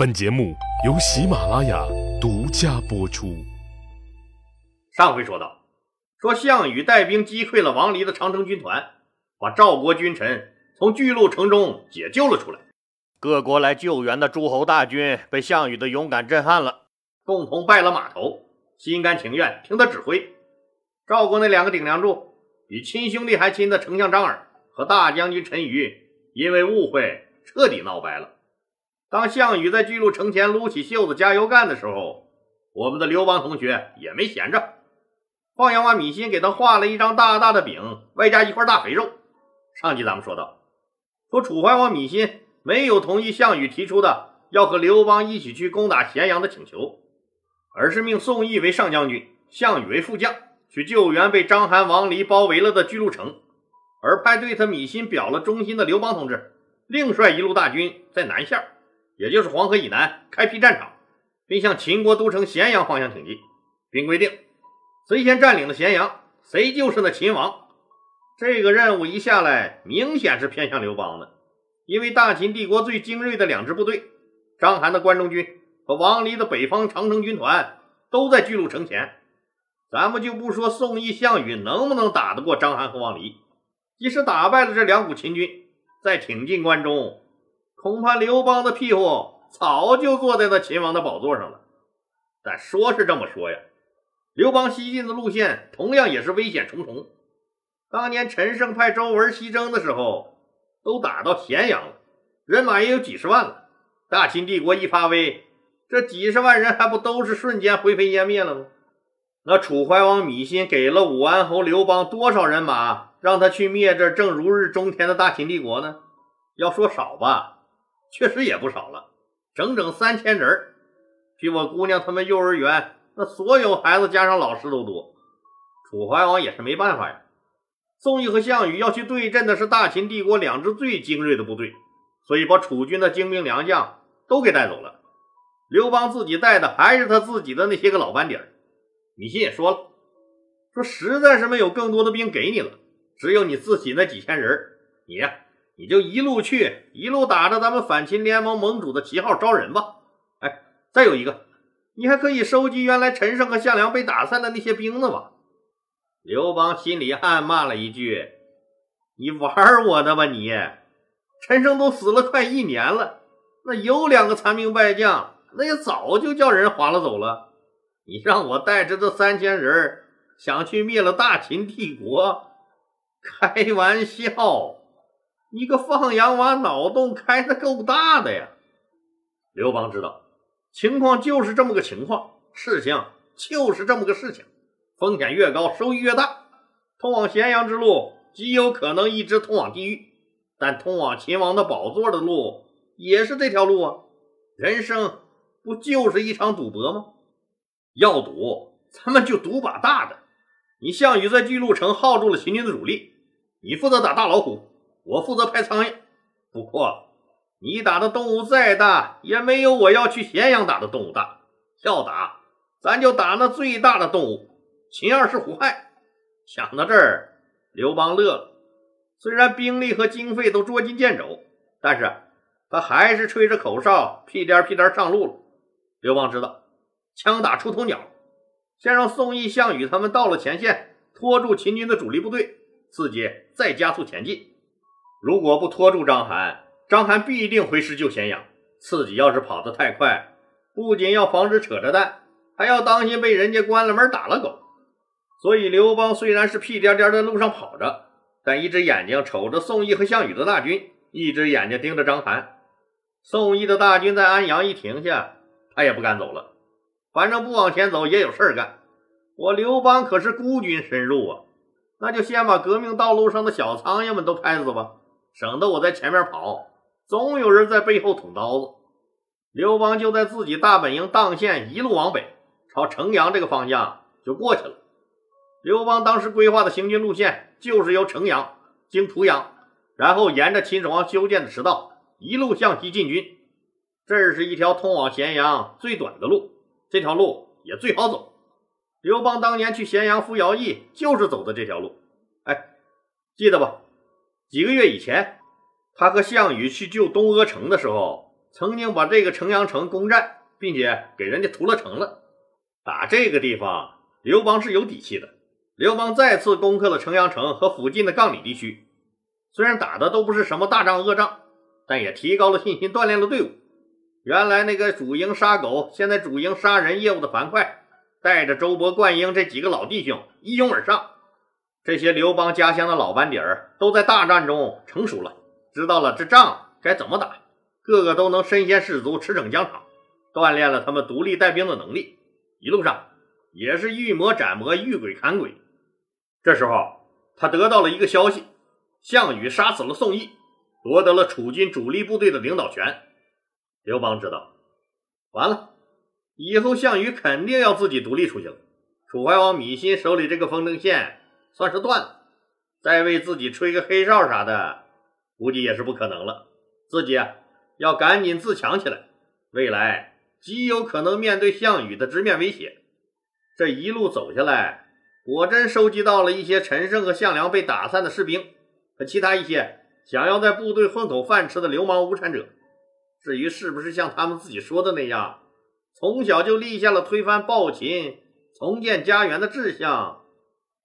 本节目由喜马拉雅独家播出。上回说到，说项羽带兵击溃了王离的长城军团，把赵国君臣从巨鹿城中解救了出来。各国来救援的诸侯大军被项羽的勇敢震撼了，共同拜了码头，心甘情愿听他指挥。赵国那两个顶梁柱，比亲兄弟还亲的丞相张耳和大将军陈馀，因为误会彻底闹掰了。当项羽在巨鹿城前撸起袖子加油干的时候，我们的刘邦同学也没闲着。放羊娃米心给他画了一张大大的饼，外加一块大肥肉。上集咱们说到，说楚怀王米心没有同意项羽提出的要和刘邦一起去攻打咸阳的请求，而是命宋义为上将军，项羽为副将，去救援被章邯、王离包围了的巨鹿城，而派对他米心表了忠心的刘邦同志，另率一路大军在南线。也就是黄河以南开辟战场，并向秦国都城咸阳方向挺进，并规定谁先占领了咸阳，谁就是那秦王。这个任务一下来，明显是偏向刘邦的，因为大秦帝国最精锐的两支部队——章邯的关中军和王离的北方长城军团，都在巨鹿城前。咱们就不说宋义、项羽能不能打得过章邯和王离，即使打败了这两股秦军，再挺进关中。恐怕刘邦的屁股早就坐在那秦王的宝座上了。但说是这么说呀，刘邦西进的路线同样也是危险重重。当年陈胜派周文西征的时候，都打到咸阳了，人马也有几十万了。大秦帝国一发威，这几十万人还不都是瞬间灰飞烟灭了吗？那楚怀王芈心给了武安侯刘邦多少人马，让他去灭这正如日中天的大秦帝国呢？要说少吧。确实也不少了，整整三千人比我姑娘他们幼儿园那所有孩子加上老师都多。楚怀王也是没办法呀。宋义和项羽要去对阵的是大秦帝国两支最精锐的部队，所以把楚军的精兵良将都给带走了。刘邦自己带的还是他自己的那些个老班底儿。米信也说了，说实在是没有更多的兵给你了，只有你自己那几千人，你呀。你就一路去，一路打着咱们反秦联盟盟主的旗号招人吧。哎，再有一个，你还可以收集原来陈胜和项梁被打散的那些兵呢吧？刘邦心里暗骂了一句：“你玩我的吧你！陈胜都死了快一年了，那有两个残兵败将，那也早就叫人划了走了。你让我带着这三千人想去灭了大秦帝国，开玩笑！”你个放羊娃，脑洞开的够大的呀！刘邦知道情况就是这么个情况，事情就是这么个事情，风险越高，收益越大。通往咸阳之路极有可能一直通往地狱，但通往秦王的宝座的路也是这条路啊！人生不就是一场赌博吗？要赌，咱们就赌把大的。你项羽在巨鹿城耗住了秦军的主力，你负责打大老虎。我负责拍苍蝇，不过你打的动物再大，也没有我要去咸阳打的动物大。要打，咱就打那最大的动物——秦二世胡亥。想到这儿，刘邦乐了。虽然兵力和经费都捉襟见肘，但是他还是吹着口哨，屁颠屁颠上路了。刘邦知道，枪打出头鸟，先让宋义、项羽他们到了前线，拖住秦军的主力部队，自己再加速前进。如果不拖住章邯，章邯必定回师救咸阳。自己要是跑得太快，不仅要防止扯着蛋，还要当心被人家关了门打了狗。所以刘邦虽然是屁颠颠在路上跑着，但一只眼睛瞅着宋义和项羽的大军，一只眼睛盯着章邯。宋义的大军在安阳一停下，他也不敢走了。反正不往前走也有事儿干。我刘邦可是孤军深入啊，那就先把革命道路上的小苍蝇们都拍死吧。省得我在前面跑，总有人在背后捅刀子。刘邦就在自己大本营砀县一路往北，朝城阳这个方向就过去了。刘邦当时规划的行军路线就是由城阳经濮阳，然后沿着秦始皇修建的驰道一路向西进军。这是一条通往咸阳最短的路，这条路也最好走。刘邦当年去咸阳服徭役就是走的这条路。哎，记得吧？几个月以前，他和项羽去救东阿城的时候，曾经把这个城阳城攻占，并且给人家屠了城了。打这个地方，刘邦是有底气的。刘邦再次攻克了城阳城和附近的杠里地区，虽然打的都不是什么大仗恶仗，但也提高了信心，锻炼了队伍。原来那个主营杀狗，现在主营杀人业务的樊哙，带着周勃、灌婴这几个老弟兄一拥而上。这些刘邦家乡的老班底儿都在大战中成熟了，知道了这仗该怎么打，个个都能身先士卒，驰骋疆场，锻炼了他们独立带兵的能力。一路上也是遇魔斩魔，遇鬼砍鬼。这时候他得到了一个消息：项羽杀死了宋义，夺得了楚军主力部队的领导权。刘邦知道，完了，以后项羽肯定要自己独立出去了。楚怀王芈心手里这个风筝线算是断了，再为自己吹个黑哨啥的，估计也是不可能了。自己啊，要赶紧自强起来，未来极有可能面对项羽的直面威胁。这一路走下来，果真收集到了一些陈胜和项梁被打散的士兵和其他一些想要在部队混口饭吃的流氓无产者。至于是不是像他们自己说的那样，从小就立下了推翻暴秦、重建家园的志向，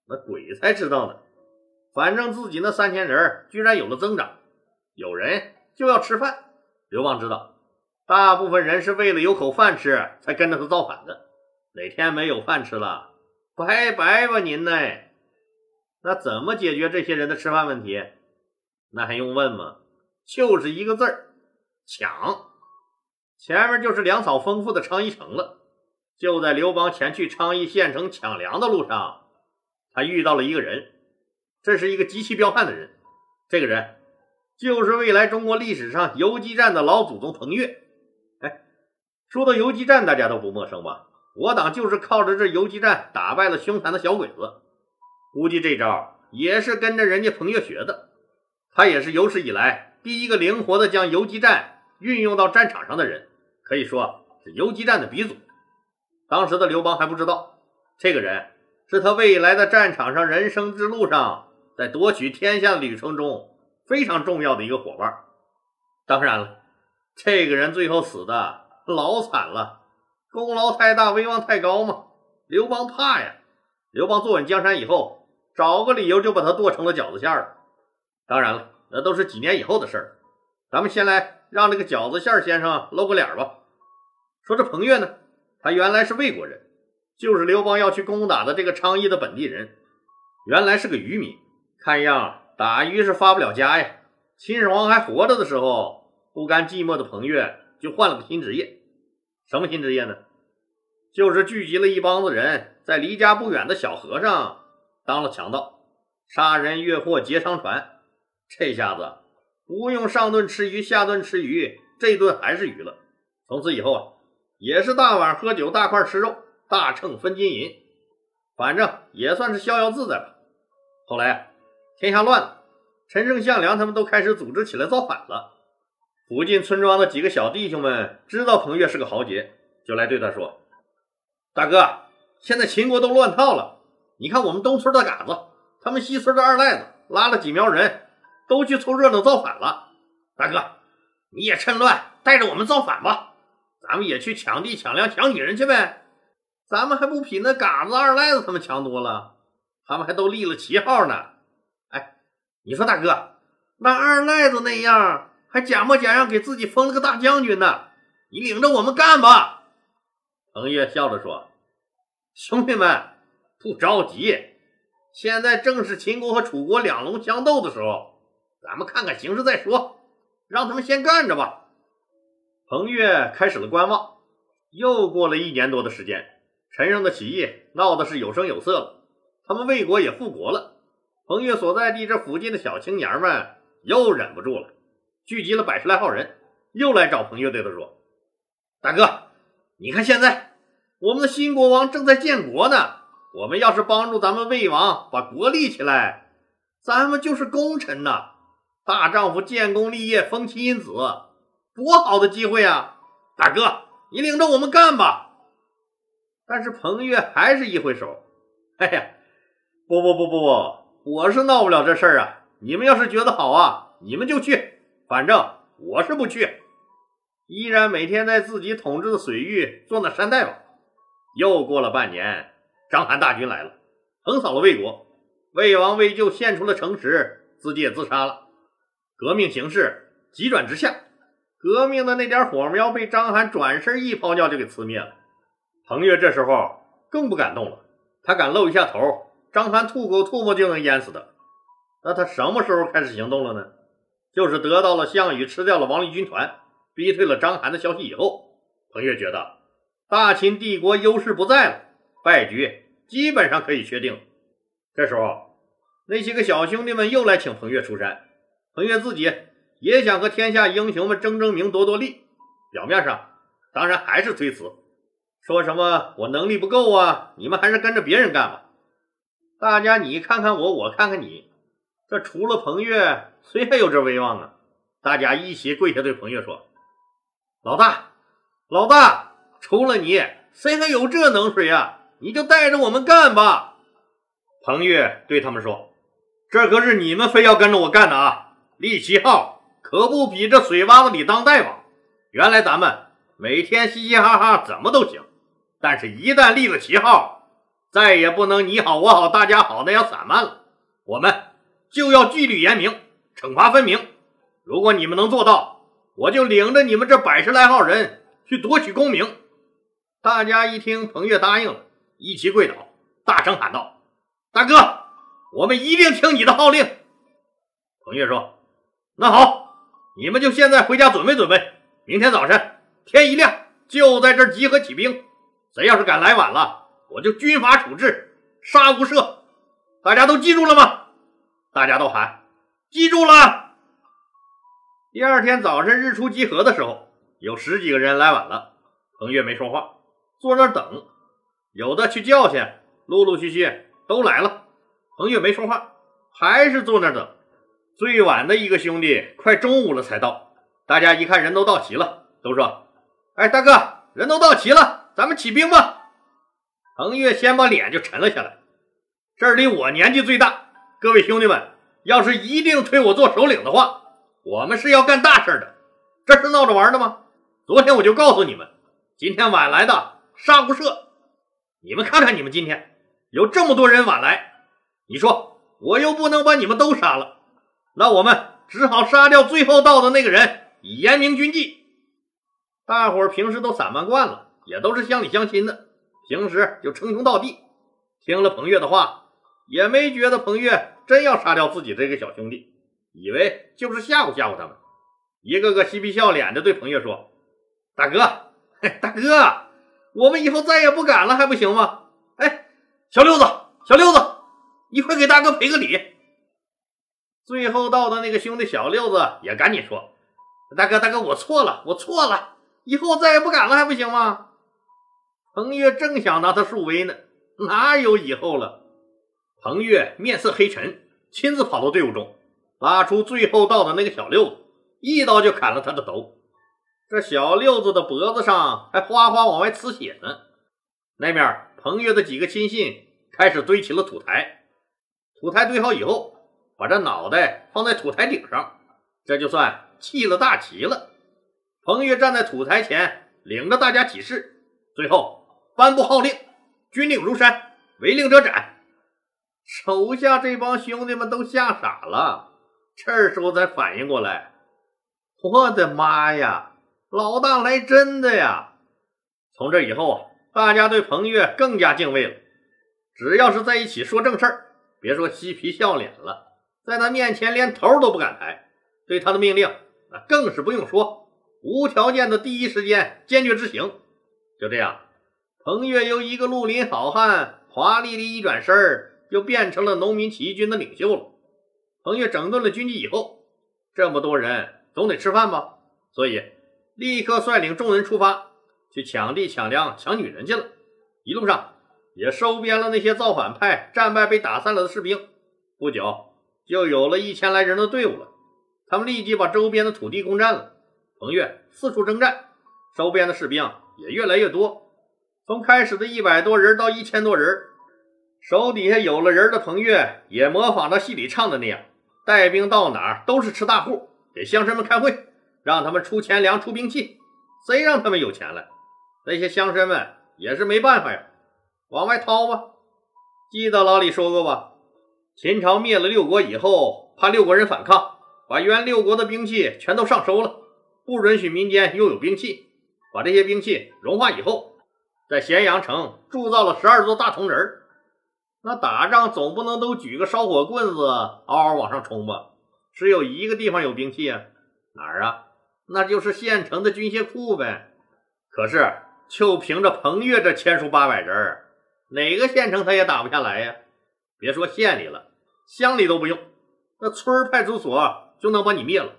那鬼才知道呢。反正自己那三千人居然有了增长，有人就要吃饭。刘邦知道，大部分人是为了有口饭吃才跟着他造反的。哪天没有饭吃了，拜拜吧您呢？那怎么解决这些人的吃饭问题？那还用问吗？就是一个字儿。抢，前面就是粮草丰富的昌邑城了。就在刘邦前去昌邑县城抢粮的路上，他遇到了一个人，这是一个极其彪悍的人。这个人就是未来中国历史上游击战的老祖宗彭越。哎，说到游击战，大家都不陌生吧？我党就是靠着这游击战打败了凶残的小鬼子。估计这招也是跟着人家彭越学的。他也是有史以来第一个灵活的将游击战。运用到战场上的人，可以说是游击战的鼻祖。当时的刘邦还不知道，这个人是他未来的战场上人生之路上，在夺取天下旅程中非常重要的一个伙伴。当然了，这个人最后死的老惨了，功劳太大，威望太高嘛。刘邦怕呀。刘邦坐稳江山以后，找个理由就把他剁成了饺子馅儿。当然了，那都是几年以后的事儿。咱们先来。让这个饺子馅先生露个脸吧。说这彭越呢，他原来是魏国人，就是刘邦要去攻打的这个昌邑的本地人。原来是个渔民，看样打鱼是发不了家呀。秦始皇还活着的时候，不甘寂寞的彭越就换了个新职业。什么新职业呢？就是聚集了一帮子人，在离家不远的小河上当了强盗，杀人越货，劫商船。这下子。不用上顿吃鱼，下顿吃鱼，这顿还是鱼了。从此以后啊，也是大碗喝酒，大块吃肉，大秤分金银，反正也算是逍遥自在吧。后来，天下乱了，陈胜、项梁他们都开始组织起来造反了。附近村庄的几个小弟兄们知道彭越是个豪杰，就来对他说：“大哥，现在秦国都乱套了，你看我们东村的嘎子，他们西村的二赖子，拉了几苗人。”都去凑热闹造反了，大哥，你也趁乱带着我们造反吧，咱们也去抢地抢粮抢女人去呗，咱们还不比那嘎子二赖子他们强多了？他们还都立了旗号呢。哎，你说大哥，那二赖子那样，还假模假样给自己封了个大将军呢，你领着我们干吧。彭越笑着说：“兄弟们，不着急，现在正是秦国和楚国两龙相斗的时候。”咱们看看形势再说，让他们先干着吧。彭越开始了观望。又过了一年多的时间，陈胜的起义闹的是有声有色了，他们魏国也复国了。彭越所在地这附近的小青年们又忍不住了，聚集了百十来号人，又来找彭越，对他说：“大哥，你看现在我们的新国王正在建国呢，我们要是帮助咱们魏王把国立起来，咱们就是功臣呐。”大丈夫建功立业，封妻荫子，多好的机会啊！大哥，你领着我们干吧。但是彭越还是一挥手：“哎呀，不不不不不，我是闹不了这事儿啊！你们要是觉得好啊，你们就去，反正我是不去。”依然每天在自己统治的水域做那山大王。又过了半年，章邯大军来了，横扫了魏国，魏王魏咎献出了城池，自己也自杀了。革命形势急转直下，革命的那点火苗被章邯转身一泡尿就给呲灭了。彭越这时候更不敢动了，他敢露一下头，张邯吐口唾沫就能淹死他。那他什么时候开始行动了呢？就是得到了项羽吃掉了王离军团。逼退了章邯的消息以后，彭越觉得大秦帝国优势不在了，败局基本上可以确定。这时候，那些个小兄弟们又来请彭越出山。彭越自己也想和天下英雄们争争名、夺夺利，表面上当然还是推辞，说什么我能力不够啊，你们还是跟着别人干吧。大家你看看我，我看看你，这除了彭越，谁还有这威望啊？大家一起跪下对彭越说。老大，老大，除了你，谁还有这能水呀？你就带着我们干吧。彭越对他们说：“这可是你们非要跟着我干的啊！立旗号可不比这水洼子里当大王。原来咱们每天嘻嘻哈哈怎么都行，但是一旦立了旗号，再也不能你好我好大家好那样散漫了。我们就要纪律严明，惩罚分明。如果你们能做到。”我就领着你们这百十来号人去夺取功名。大家一听，彭越答应了，一齐跪倒，大声喊道：“大哥，我们一定听你的号令。”彭越说：“那好，你们就现在回家准备准备，明天早晨天一亮就在这儿集合起兵。谁要是敢来晚了，我就军法处置，杀无赦。大家都记住了吗？”大家都喊：“记住了。”第二天早晨日出集合的时候，有十几个人来晚了。彭越没说话，坐那等。有的去叫去，陆陆续续都来了。彭越没说话，还是坐那等。最晚的一个兄弟快中午了才到。大家一看人都到齐了，都说：“哎，大哥，人都到齐了，咱们起兵吧。”彭越先把脸就沉了下来。这里我年纪最大，各位兄弟们，要是一定推我做首领的话。我们是要干大事的，这是闹着玩的吗？昨天我就告诉你们，今天晚来的杀无赦。你们看看，你们今天有这么多人晚来，你说我又不能把你们都杀了，那我们只好杀掉最后到的那个人，以严明军纪。大伙平时都散漫惯了，也都是乡里乡亲的，平时就称兄道弟。听了彭越的话，也没觉得彭越真要杀掉自己这个小兄弟。以为就是吓唬吓唬他们，一个个嬉皮笑脸的对彭越说：“大哥，大哥，我们以后再也不敢了，还不行吗？哎，小六子，小六子，你快给大哥赔个礼。”最后到的那个兄弟小六子也赶紧说：“大哥，大哥，我错了，我错了，以后再也不敢了，还不行吗？”彭越正想拿他树威呢，哪有以后了？彭越面色黑沉，亲自跑到队伍中。拉出最后到的那个小六子，一刀就砍了他的头。这小六子的脖子上还哗哗往外呲血呢。那面彭越的几个亲信开始堆起了土台，土台堆好以后，把这脑袋放在土台顶上，这就算弃了大旗了。彭越站在土台前，领着大家起誓，最后颁布号令：军令如山，违令者斩。手下这帮兄弟们都吓傻了。这时候才反应过来，我的妈呀，老大来真的呀！从这以后啊，大家对彭越更加敬畏了。只要是在一起说正事儿，别说嬉皮笑脸了，在他面前连头都不敢抬。对他的命令，那更是不用说，无条件的第一时间坚决执行。就这样，彭越由一个绿林好汉，华丽的一转身儿，就变成了农民起义军的领袖了。彭越整顿了军纪以后，这么多人总得吃饭吧，所以立刻率领众人出发，去抢地、抢粮、抢女人去了。一路上也收编了那些造反派、战败被打散了的士兵。不久，就有了一千来人的队伍了。他们立即把周边的土地攻占了。彭越四处征战，收编的士兵也越来越多，从开始的一百多人到一千多人。手底下有了人的彭越，也模仿着戏里唱的那样。带兵到哪儿都是吃大户，给乡绅们开会，让他们出钱粮、出兵器，谁让他们有钱了？那些乡绅们也是没办法呀，往外掏吧。记得老李说过吧？秦朝灭了六国以后，怕六国人反抗，把原六国的兵器全都上收了，不允许民间拥有兵器。把这些兵器融化以后，在咸阳城铸造了十二座大铜人儿。那打仗总不能都举个烧火棍子嗷嗷往上冲吧？只有一个地方有兵器啊，哪儿啊？那就是县城的军械库呗。可是就凭着彭越这千数八百人儿，哪个县城他也打不下来呀？别说县里了。乡里都不用，那村派出所就能把你灭了。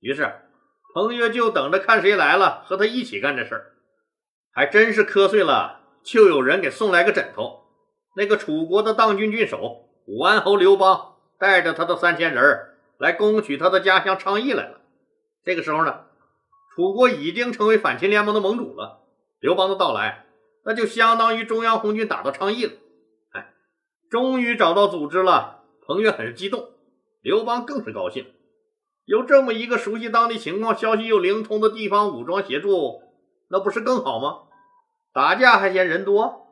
于是彭越就等着看谁来了，和他一起干这事儿。还真是瞌睡了，就有人给送来个枕头。那个楚国的当军郡守武安侯刘邦，带着他的三千人来攻取他的家乡昌邑来了。这个时候呢，楚国已经成为反秦联盟的盟主了。刘邦的到来，那就相当于中央红军打到昌邑了。哎，终于找到组织了。彭越很是激动，刘邦更是高兴，有这么一个熟悉当地情况、消息又灵通的地方武装协助，那不是更好吗？打架还嫌人多，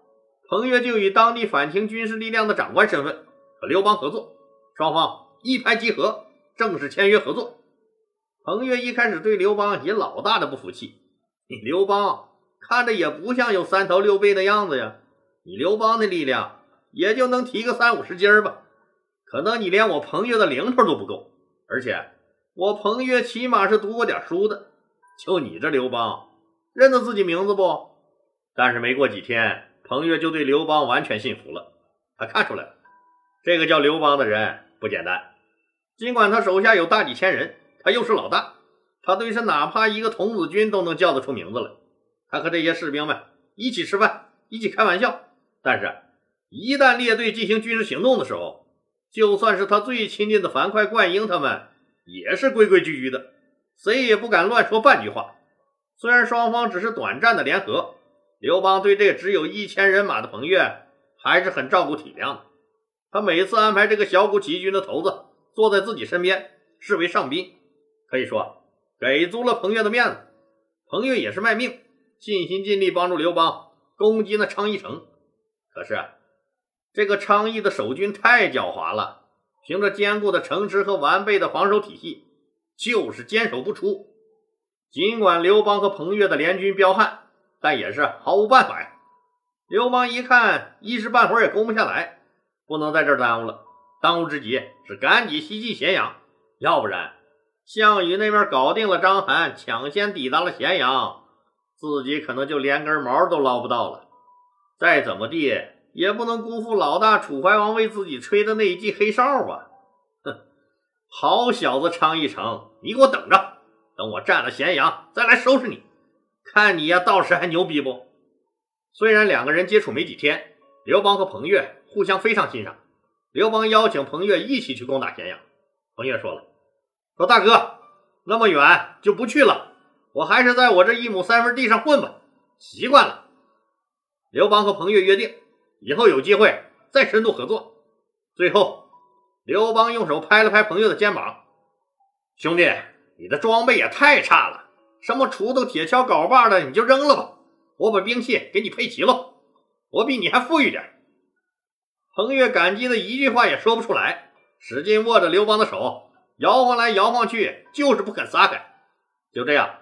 彭越就以当地反清军事力量的长官身份和刘邦合作，双方一拍即合，正式签约合作。彭越一开始对刘邦也老大的不服气，你刘邦看着也不像有三头六臂的样子呀，你刘邦的力量也就能提个三五十斤吧。可能你连我彭越的零头都不够，而且我彭越起码是读过点书的，就你这刘邦，认得自己名字不？但是没过几天，彭越就对刘邦完全信服了。他看出来了，这个叫刘邦的人不简单。尽管他手下有大几千人，他又是老大，他对是哪怕一个童子军都能叫得出名字来。他和这些士兵们一起吃饭，一起开玩笑，但是，一旦列队进行军事行动的时候，就算是他最亲近的樊哙、灌婴他们，也是规规矩矩的，谁也不敢乱说半句话。虽然双方只是短暂的联合，刘邦对这只有一千人马的彭越还是很照顾体谅的。他每次安排这个小股起义军的头子坐在自己身边，视为上宾，可以说给足了彭越的面子。彭越也是卖命，尽心尽力帮助刘邦攻击那昌邑城。可是。这个昌邑的守军太狡猾了，凭着坚固的城池和完备的防守体系，就是坚守不出。尽管刘邦和彭越的联军彪悍，但也是毫无办法呀。刘邦一看，一时半会儿也攻不下来，不能在这儿耽误了。当务之急是赶紧西进咸阳，要不然项羽那边搞定了章邯，抢先抵达了咸阳，自己可能就连根毛都捞不到了。再怎么地。也不能辜负老大楚怀王为自己吹的那一记黑哨啊！哼，好小子昌邑城，你给我等着，等我占了咸阳再来收拾你，看你呀到时还牛逼不？虽然两个人接触没几天，刘邦和彭越互相非常欣赏。刘邦邀请彭越一起去攻打咸阳，彭越说了：“说大哥，那么远就不去了，我还是在我这一亩三分地上混吧，习惯了。”刘邦和彭越约定。以后有机会再深度合作。最后，刘邦用手拍了拍彭越的肩膀：“兄弟，你的装备也太差了，什么锄头、铁锹、镐把的，你就扔了吧。我把兵器给你配齐了，我比你还富裕点。”彭越感激的一句话也说不出来，使劲握着刘邦的手，摇晃来摇晃去，就是不肯撒开。就这样，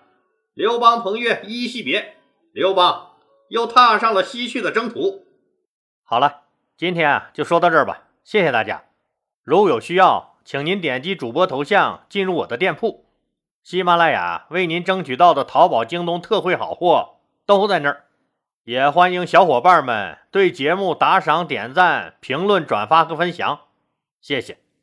刘邦、彭越依依惜别，刘邦又踏上了西去的征途。好了，今天啊就说到这儿吧，谢谢大家。如有需要，请您点击主播头像进入我的店铺，喜马拉雅为您争取到的淘宝、京东特惠好货都在那儿。也欢迎小伙伴们对节目打赏、点赞、评论、转发和分享，谢谢。